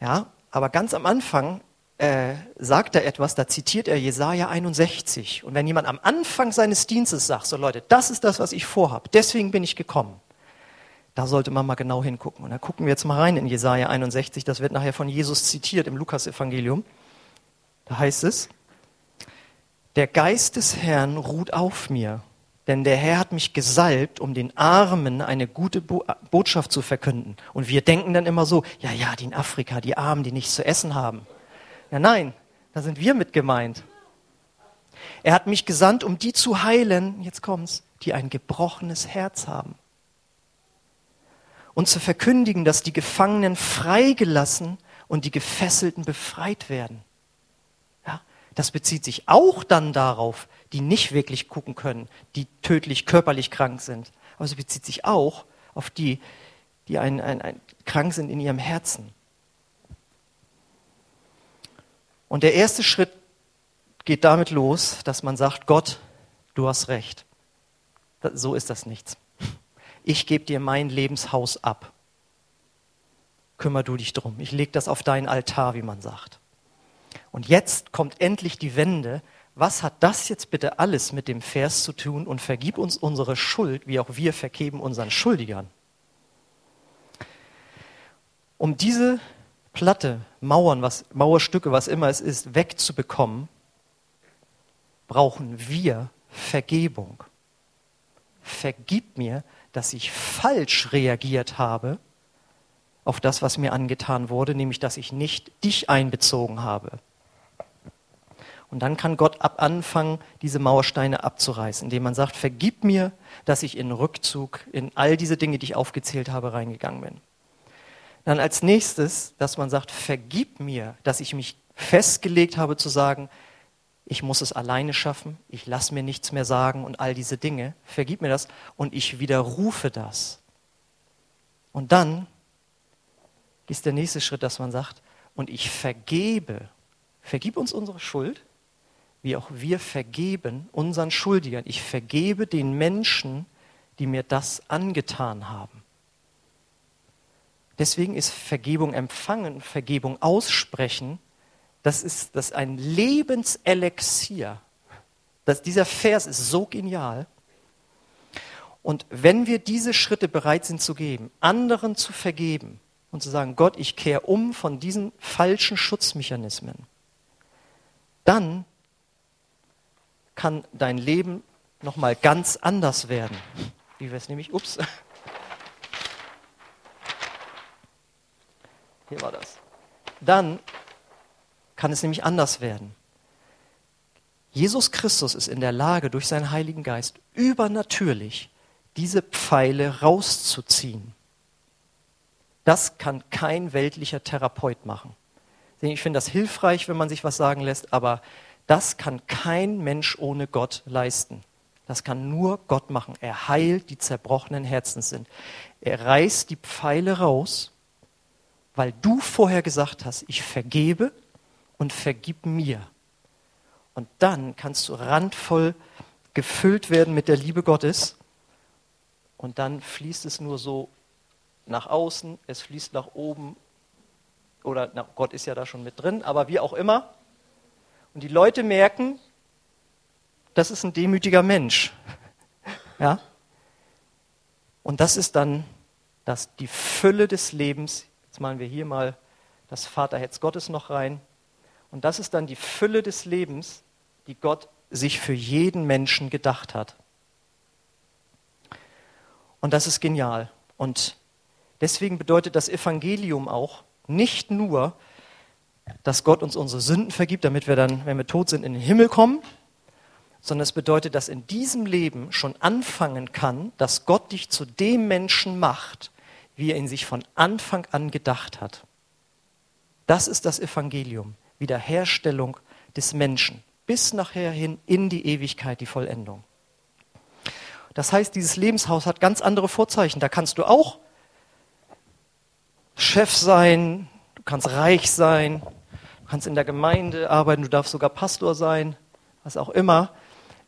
Ja, aber ganz am Anfang äh, sagt er etwas, da zitiert er Jesaja 61. Und wenn jemand am Anfang seines Dienstes sagt, so Leute, das ist das, was ich vorhab, deswegen bin ich gekommen, da sollte man mal genau hingucken. Und da gucken wir jetzt mal rein in Jesaja 61. Das wird nachher von Jesus zitiert im Lukas-Evangelium. Da heißt es, der Geist des Herrn ruht auf mir, denn der Herr hat mich gesalbt, um den Armen eine gute Bo Botschaft zu verkünden. Und wir denken dann immer so, ja, ja, die in Afrika, die Armen, die nichts zu essen haben. Ja, nein, da sind wir mit gemeint. Er hat mich gesandt, um die zu heilen, jetzt kommt's, die ein gebrochenes Herz haben. Und zu verkündigen, dass die Gefangenen freigelassen und die Gefesselten befreit werden das bezieht sich auch dann darauf, die nicht wirklich gucken können, die tödlich körperlich krank sind. Aber es bezieht sich auch auf die, die ein, ein, ein, krank sind in ihrem Herzen. Und der erste Schritt geht damit los, dass man sagt, Gott, du hast recht. So ist das nichts. Ich gebe dir mein Lebenshaus ab. Kümmer du dich drum. Ich lege das auf deinen Altar, wie man sagt. Und jetzt kommt endlich die Wende. Was hat das jetzt bitte alles mit dem Vers zu tun? Und vergib uns unsere Schuld, wie auch wir vergeben unseren Schuldigern. Um diese Platte, Mauern, was, Mauerstücke, was immer es ist, wegzubekommen, brauchen wir Vergebung. Vergib mir, dass ich falsch reagiert habe auf das, was mir angetan wurde, nämlich dass ich nicht dich einbezogen habe. Und dann kann Gott ab anfangen, diese Mauersteine abzureißen, indem man sagt, vergib mir, dass ich in Rückzug in all diese Dinge, die ich aufgezählt habe, reingegangen bin. Dann als nächstes, dass man sagt, vergib mir, dass ich mich festgelegt habe zu sagen, ich muss es alleine schaffen, ich lasse mir nichts mehr sagen und all diese Dinge. Vergib mir das und ich widerrufe das. Und dann ist der nächste Schritt, dass man sagt, und ich vergebe. Vergib uns unsere Schuld, wie auch wir vergeben unseren Schuldigern. Ich vergebe den Menschen, die mir das angetan haben. Deswegen ist Vergebung empfangen, Vergebung aussprechen, das ist, das ein Lebenselixier. Das, dieser Vers ist so genial. Und wenn wir diese Schritte bereit sind zu geben, anderen zu vergeben und zu sagen, Gott, ich kehre um von diesen falschen Schutzmechanismen, dann kann dein Leben nochmal ganz anders werden. Wie wäre es nämlich? Ups. Hier war das. Dann kann es nämlich anders werden. Jesus Christus ist in der Lage, durch seinen Heiligen Geist übernatürlich diese Pfeile rauszuziehen. Das kann kein weltlicher Therapeut machen. Ich finde das hilfreich, wenn man sich was sagen lässt, aber das kann kein Mensch ohne Gott leisten. Das kann nur Gott machen. Er heilt die zerbrochenen Herzen sind. Er reißt die Pfeile raus, weil du vorher gesagt hast, ich vergebe und vergib mir. Und dann kannst du randvoll gefüllt werden mit der Liebe Gottes und dann fließt es nur so nach außen, es fließt nach oben oder na, Gott ist ja da schon mit drin, aber wie auch immer. Und die Leute merken, das ist ein demütiger Mensch. [LAUGHS] Ja? Und das ist dann das, die Fülle des Lebens. Jetzt malen wir hier mal das Vaterherz Gottes noch rein. Und das ist dann die Fülle des Lebens, die Gott sich für jeden Menschen gedacht hat. Und das ist genial. Und deswegen bedeutet das Evangelium auch nicht nur, dass Gott uns unsere Sünden vergibt, damit wir dann, wenn wir tot sind, in den Himmel kommen, sondern es bedeutet, dass in diesem Leben schon anfangen kann, dass Gott dich zu dem Menschen macht, wie er ihn sich von Anfang an gedacht hat. Das ist das Evangelium, Wiederherstellung des Menschen, bis nachher hin in die Ewigkeit, die Vollendung. Das heißt, dieses Lebenshaus hat ganz andere Vorzeichen. Da kannst du auch Chef sein, du kannst reich sein, kannst in der Gemeinde arbeiten, du darfst sogar Pastor sein, was auch immer.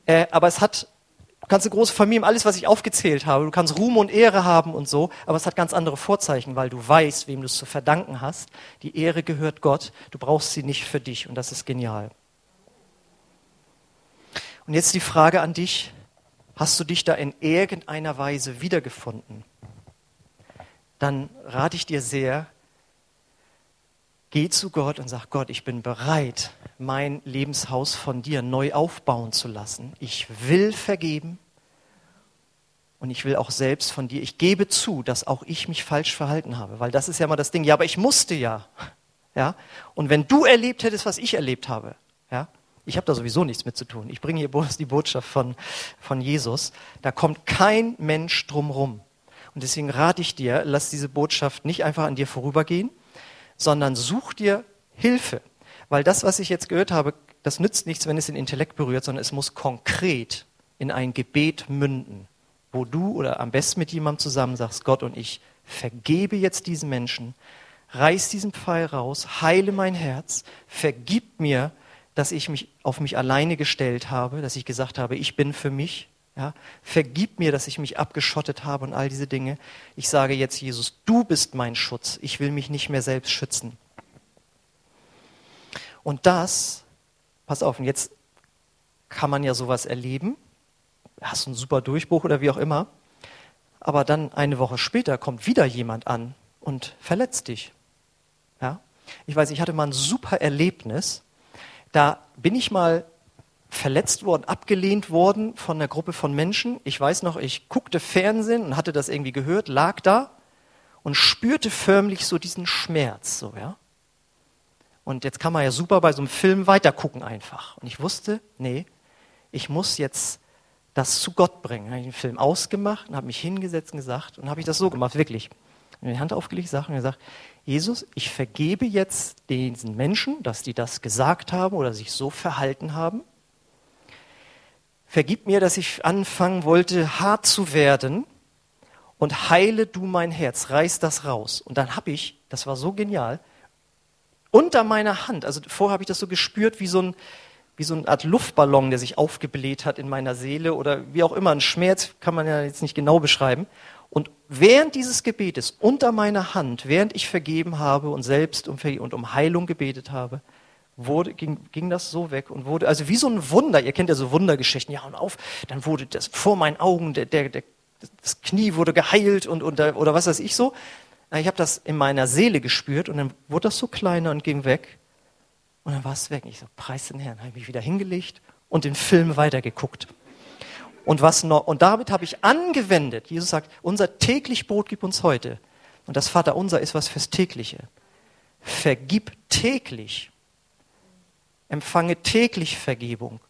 Äh, aber es hat, du kannst eine große Familie, alles, was ich aufgezählt habe, du kannst Ruhm und Ehre haben und so, aber es hat ganz andere Vorzeichen, weil du weißt, wem du es zu verdanken hast. Die Ehre gehört Gott, du brauchst sie nicht für dich und das ist genial. Und jetzt die Frage an dich, Hast du dich da in irgendeiner Weise wiedergefunden? Dann rate ich dir sehr, geh zu Gott und sag, Gott, ich bin bereit, mein Lebenshaus von dir neu aufbauen zu lassen. Ich will vergeben und ich will auch selbst von dir, ich gebe zu, dass auch ich mich falsch verhalten habe, weil das ist ja mal das Ding. Ja, aber ich musste ja. Ja? Und wenn du erlebt hättest, was ich erlebt habe, ja, ich habe da sowieso nichts mit zu tun. Ich bringe hier bloß die Botschaft von, von Jesus. Da kommt kein Mensch drumrum. Und deswegen rate ich dir, lass diese Botschaft nicht einfach an dir vorübergehen, sondern such dir Hilfe. Weil das, was ich jetzt gehört habe, das nützt nichts, wenn es den Intellekt berührt, sondern es muss konkret in ein Gebet münden, wo du oder am besten mit jemandem zusammen sagst, Gott und ich vergebe jetzt diesen Menschen, reiß diesen Pfeil raus, heile mein Herz, vergib mir, dass ich mich auf mich alleine gestellt habe, dass ich gesagt habe, ich bin für mich. Ja, vergib mir, dass ich mich abgeschottet habe und all diese Dinge. Ich sage jetzt, Jesus, du bist mein Schutz. Ich will mich nicht mehr selbst schützen. Und das, pass auf, und jetzt kann man ja sowas erleben. Hast einen super Durchbruch oder wie auch immer. Aber dann eine Woche später kommt wieder jemand an und verletzt dich. Ja? Ich weiß, ich hatte mal ein super Erlebnis da bin ich mal verletzt worden, abgelehnt worden von einer Gruppe von Menschen. Ich weiß noch, ich guckte Fernsehen und hatte das irgendwie gehört, lag da und spürte förmlich so diesen Schmerz, so, ja. Und jetzt kann man ja super bei so einem Film weitergucken einfach. Und ich wusste, nee, ich muss jetzt das zu Gott bringen. Habe ich den Film ausgemacht und habe mich hingesetzt und gesagt, und habe ich das so gemacht, wirklich. Und die Hand aufgelegt, Sachen gesagt, Jesus, ich vergebe jetzt diesen Menschen, dass die das gesagt haben oder sich so verhalten haben. Vergib mir, dass ich anfangen wollte, hart zu werden und heile du mein Herz, reiß das raus. Und dann habe ich, das war so genial, unter meiner Hand, also vorher habe ich das so gespürt wie so ein, wie so eine Art Luftballon, der sich aufgebläht hat in meiner Seele oder wie auch immer, ein Schmerz kann man ja jetzt nicht genau beschreiben. Und während dieses Gebetes unter meiner Hand, während ich vergeben habe und selbst um, und um Heilung gebetet habe, wurde, ging, ging das so weg und wurde, also wie so ein Wunder, ihr kennt ja so Wundergeschichten, ja und auf, dann wurde das vor meinen Augen der, der, der das Knie wurde geheilt und, und oder was weiß ich so. Ich habe das in meiner Seele gespürt und dann wurde das so kleiner und ging weg. Und dann war es weg. Ich so, preis den Herrn. Habe ich mich wieder hingelegt und den Film weitergeguckt. Und, was noch, und damit habe ich angewendet. Jesus sagt, unser täglich Brot gib uns heute. Und das Vater unser ist was fürs tägliche. Vergib täglich. Empfange täglich Vergebung.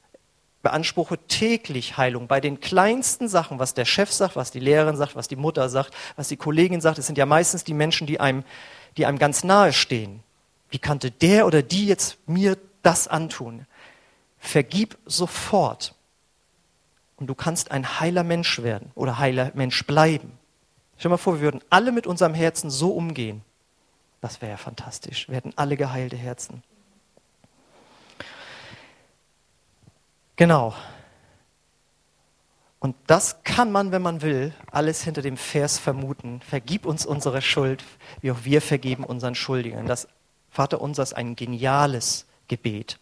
Beanspruche täglich Heilung bei den kleinsten Sachen, was der Chef sagt, was die Lehrerin sagt, was die Mutter sagt, was die Kollegin sagt. Es sind ja meistens die Menschen, die einem, die einem ganz nahe stehen. Wie kannte der oder die jetzt mir das antun? Vergib sofort. Und du kannst ein heiler Mensch werden oder heiler Mensch bleiben. Stell dir mal vor, wir würden alle mit unserem Herzen so umgehen. Das wäre ja fantastisch. Wir hätten alle geheilte Herzen. Genau. Und das kann man, wenn man will, alles hinter dem Vers vermuten. Vergib uns unsere Schuld, wie auch wir vergeben unseren Schuldigen. Das Vater unser ist ein geniales Gebet.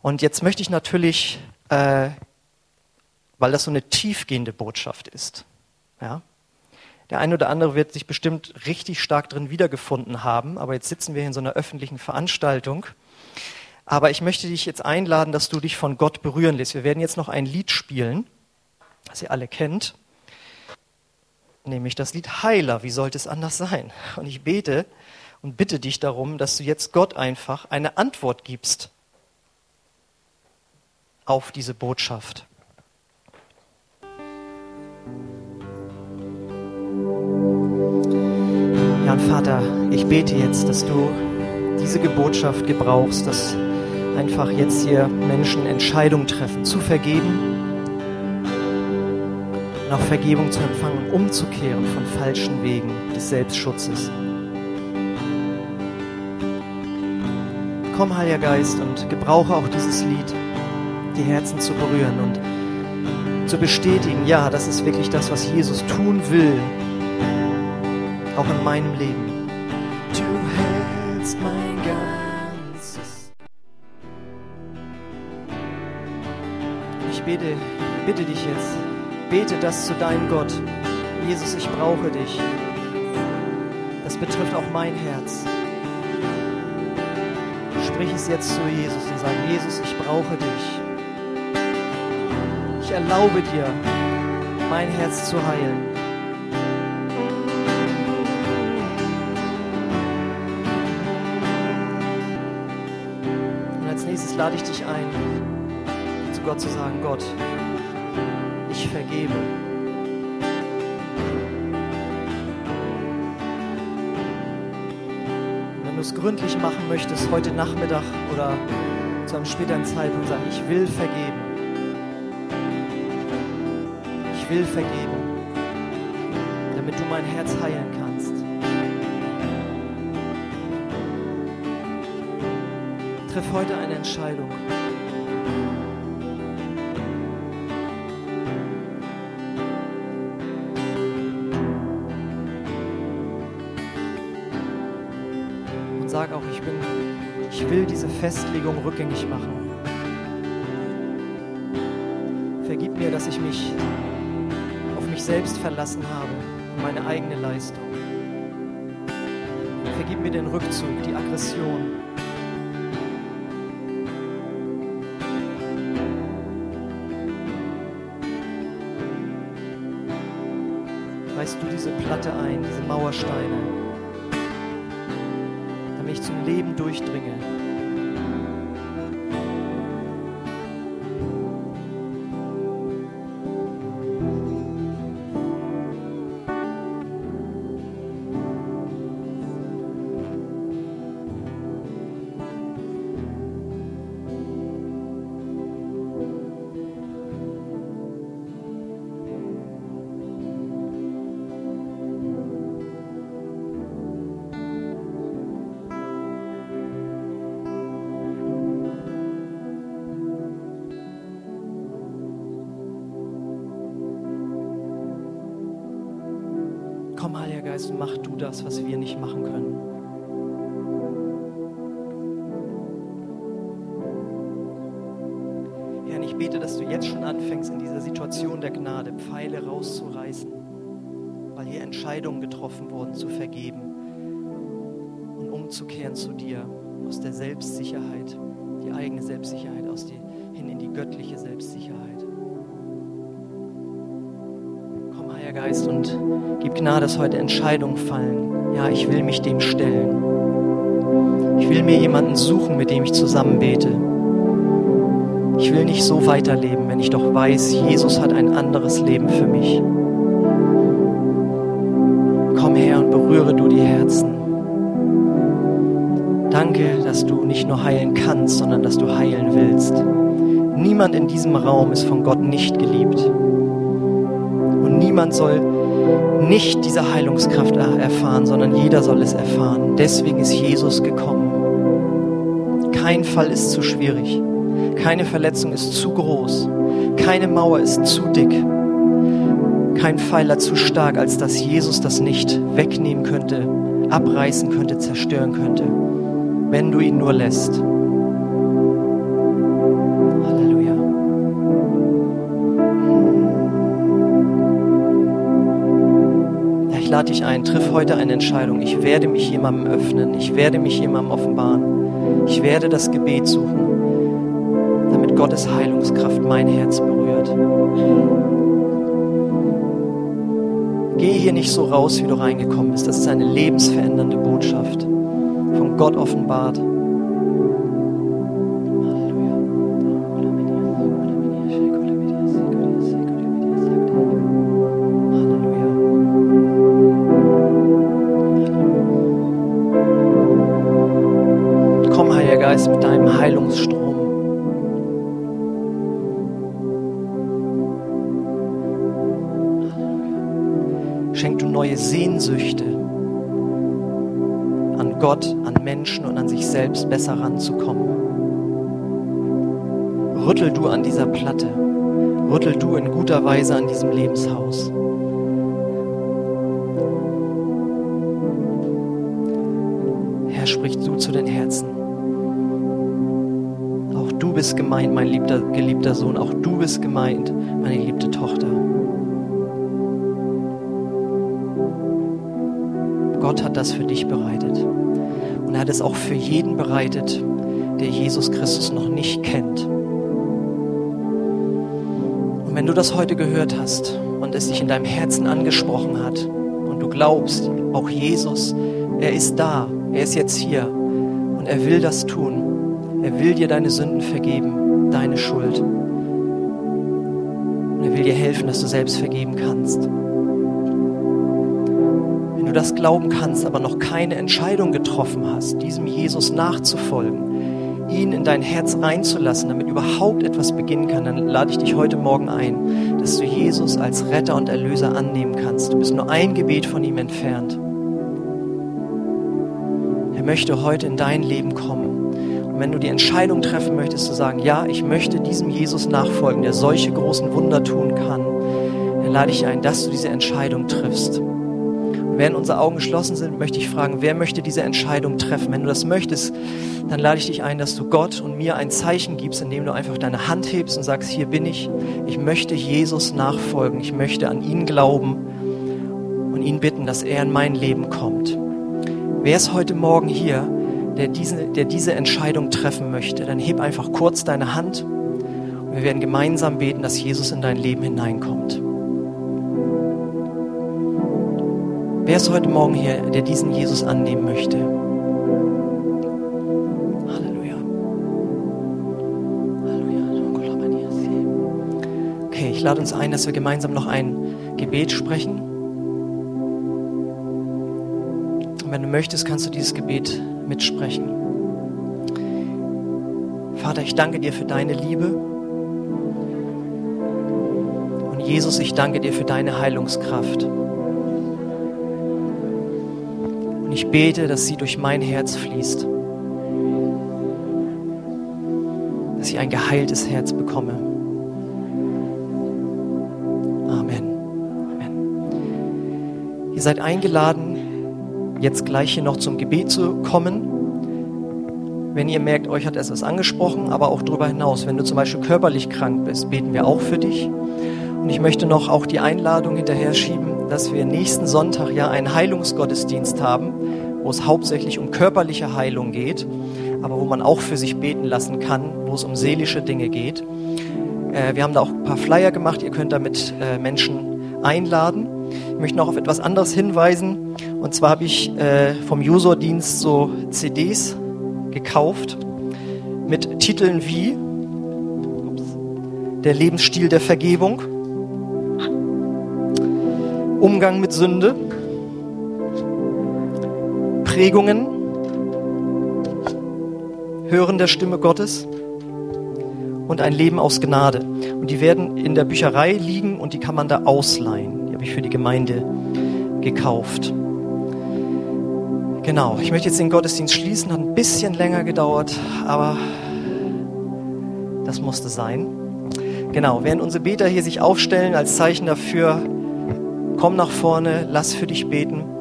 Und jetzt möchte ich natürlich, äh, weil das so eine tiefgehende Botschaft ist, ja, der eine oder andere wird sich bestimmt richtig stark drin wiedergefunden haben, aber jetzt sitzen wir in so einer öffentlichen Veranstaltung aber ich möchte dich jetzt einladen, dass du dich von Gott berühren lässt. Wir werden jetzt noch ein Lied spielen, das ihr alle kennt, nämlich das Lied Heiler. Wie sollte es anders sein? Und ich bete und bitte dich darum, dass du jetzt Gott einfach eine Antwort gibst auf diese Botschaft. Ja, und Vater, ich bete jetzt, dass du diese Botschaft gebrauchst, dass einfach jetzt hier Menschen Entscheidungen treffen, zu vergeben und auch Vergebung zu empfangen umzukehren von falschen Wegen des Selbstschutzes. Komm, Heiliger Geist, und gebrauche auch dieses Lied, die Herzen zu berühren und zu bestätigen, ja, das ist wirklich das, was Jesus tun will, auch in meinem Leben. Du hältst mein Geist. Bete, bitte dich jetzt, bete das zu deinem Gott. Jesus, ich brauche dich. Das betrifft auch mein Herz. Sprich es jetzt zu Jesus und sag, Jesus, ich brauche dich. Ich erlaube dir, mein Herz zu heilen. Und als nächstes lade ich dich ein, Gott zu sagen, Gott, ich vergebe. Wenn du es gründlich machen möchtest, heute Nachmittag oder zu einem späteren Zeitpunkt, sag ich will vergeben. Ich will vergeben, damit du mein Herz heilen kannst. Triff heute eine Entscheidung. Ich will diese Festlegung rückgängig machen. Vergib mir, dass ich mich auf mich selbst verlassen habe und meine eigene Leistung. Vergib mir den Rückzug, die Aggression. Reißt du diese Platte ein, diese Mauersteine ich zum Leben durchdringe. Entscheidungen fallen. Ja, ich will mich dem stellen. Ich will mir jemanden suchen, mit dem ich zusammen bete. Ich will nicht so weiterleben, wenn ich doch weiß, Jesus hat ein anderes Leben für mich. Komm her und berühre du die Herzen. Danke, dass du nicht nur heilen kannst, sondern dass du heilen willst. Niemand in diesem Raum ist von Gott nicht geliebt. Und niemand soll nicht diese Heilungskraft erfahren, sondern jeder soll es erfahren. Deswegen ist Jesus gekommen. Kein Fall ist zu schwierig. Keine Verletzung ist zu groß. Keine Mauer ist zu dick. Kein Pfeiler zu stark, als dass Jesus das nicht wegnehmen könnte, abreißen könnte, zerstören könnte, wenn du ihn nur lässt. Dich ein, triff heute eine Entscheidung. Ich werde mich jemandem öffnen. Ich werde mich jemandem offenbaren. Ich werde das Gebet suchen. Gottes Heilungskraft mein Herz berührt. Geh hier nicht so raus, wie du reingekommen bist. Das ist eine lebensverändernde Botschaft, von Gott offenbart. Rüttel du an dieser Platte, rüttel du in guter Weise an diesem Lebenshaus. Herr, sprich du zu den Herzen. Auch du bist gemeint, mein liebter, geliebter Sohn, auch du bist gemeint, meine geliebte Tochter. Gott hat das für dich bereitet. Und er hat es auch für jeden bereitet, der Jesus Christus noch nicht kennt. Wenn du das heute gehört hast und es dich in deinem Herzen angesprochen hat und du glaubst, auch Jesus, er ist da, er ist jetzt hier und er will das tun. Er will dir deine Sünden vergeben, deine Schuld. Und er will dir helfen, dass du selbst vergeben kannst du das glauben kannst, aber noch keine Entscheidung getroffen hast, diesem Jesus nachzufolgen, ihn in dein Herz reinzulassen, damit überhaupt etwas beginnen kann, dann lade ich dich heute Morgen ein, dass du Jesus als Retter und Erlöser annehmen kannst. Du bist nur ein Gebet von ihm entfernt. Er möchte heute in dein Leben kommen. Und wenn du die Entscheidung treffen möchtest, zu sagen, ja, ich möchte diesem Jesus nachfolgen, der solche großen Wunder tun kann, dann lade ich ein, dass du diese Entscheidung triffst. Während unsere Augen geschlossen sind, möchte ich fragen, wer möchte diese Entscheidung treffen? Wenn du das möchtest, dann lade ich dich ein, dass du Gott und mir ein Zeichen gibst, indem du einfach deine Hand hebst und sagst, hier bin ich. Ich möchte Jesus nachfolgen. Ich möchte an ihn glauben und ihn bitten, dass er in mein Leben kommt. Wer ist heute Morgen hier, der diese, der diese Entscheidung treffen möchte? Dann heb einfach kurz deine Hand und wir werden gemeinsam beten, dass Jesus in dein Leben hineinkommt. Wer ist heute Morgen hier, der diesen Jesus annehmen möchte? Halleluja. Halleluja. Okay, ich lade uns ein, dass wir gemeinsam noch ein Gebet sprechen. Und wenn du möchtest, kannst du dieses Gebet mitsprechen. Vater, ich danke dir für deine Liebe. Und Jesus, ich danke dir für deine Heilungskraft. Ich bete, dass sie durch mein Herz fließt. Dass ich ein geheiltes Herz bekomme. Amen. Amen. Ihr seid eingeladen, jetzt gleich hier noch zum Gebet zu kommen. Wenn ihr merkt, euch hat etwas angesprochen, aber auch darüber hinaus, wenn du zum Beispiel körperlich krank bist, beten wir auch für dich. Und ich möchte noch auch die Einladung hinterher schieben, dass wir nächsten Sonntag ja einen Heilungsgottesdienst haben, wo es hauptsächlich um körperliche Heilung geht, aber wo man auch für sich beten lassen kann, wo es um seelische Dinge geht. Äh, wir haben da auch ein paar Flyer gemacht, ihr könnt damit äh, Menschen einladen. Ich möchte noch auf etwas anderes hinweisen. Und zwar habe ich äh, vom User-Dienst so CDs gekauft mit Titeln wie Der Lebensstil der Vergebung, Umgang mit Sünde, Prägungen, Hören der Stimme Gottes und ein Leben aus Gnade. Und die werden in der Bücherei liegen und die kann man da ausleihen. Die habe ich für die Gemeinde gekauft. Genau, ich möchte jetzt den Gottesdienst schließen, hat ein bisschen länger gedauert, aber das musste sein. Genau, während unsere Beter hier sich aufstellen als Zeichen dafür, komm nach vorne, lass für dich beten.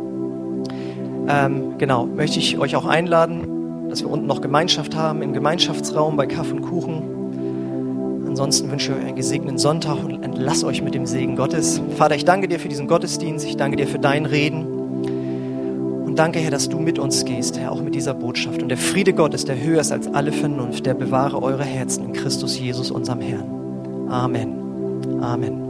Ähm, genau, möchte ich euch auch einladen, dass wir unten noch Gemeinschaft haben, im Gemeinschaftsraum bei Kaffee und Kuchen. Ansonsten wünsche ich euch einen gesegneten Sonntag und entlasse euch mit dem Segen Gottes. Vater, ich danke dir für diesen Gottesdienst, ich danke dir für dein Reden danke, Herr, dass du mit uns gehst, Herr, auch mit dieser Botschaft. Und der Friede Gottes, der höher ist als alle Vernunft, der bewahre eure Herzen in Christus Jesus, unserem Herrn. Amen. Amen.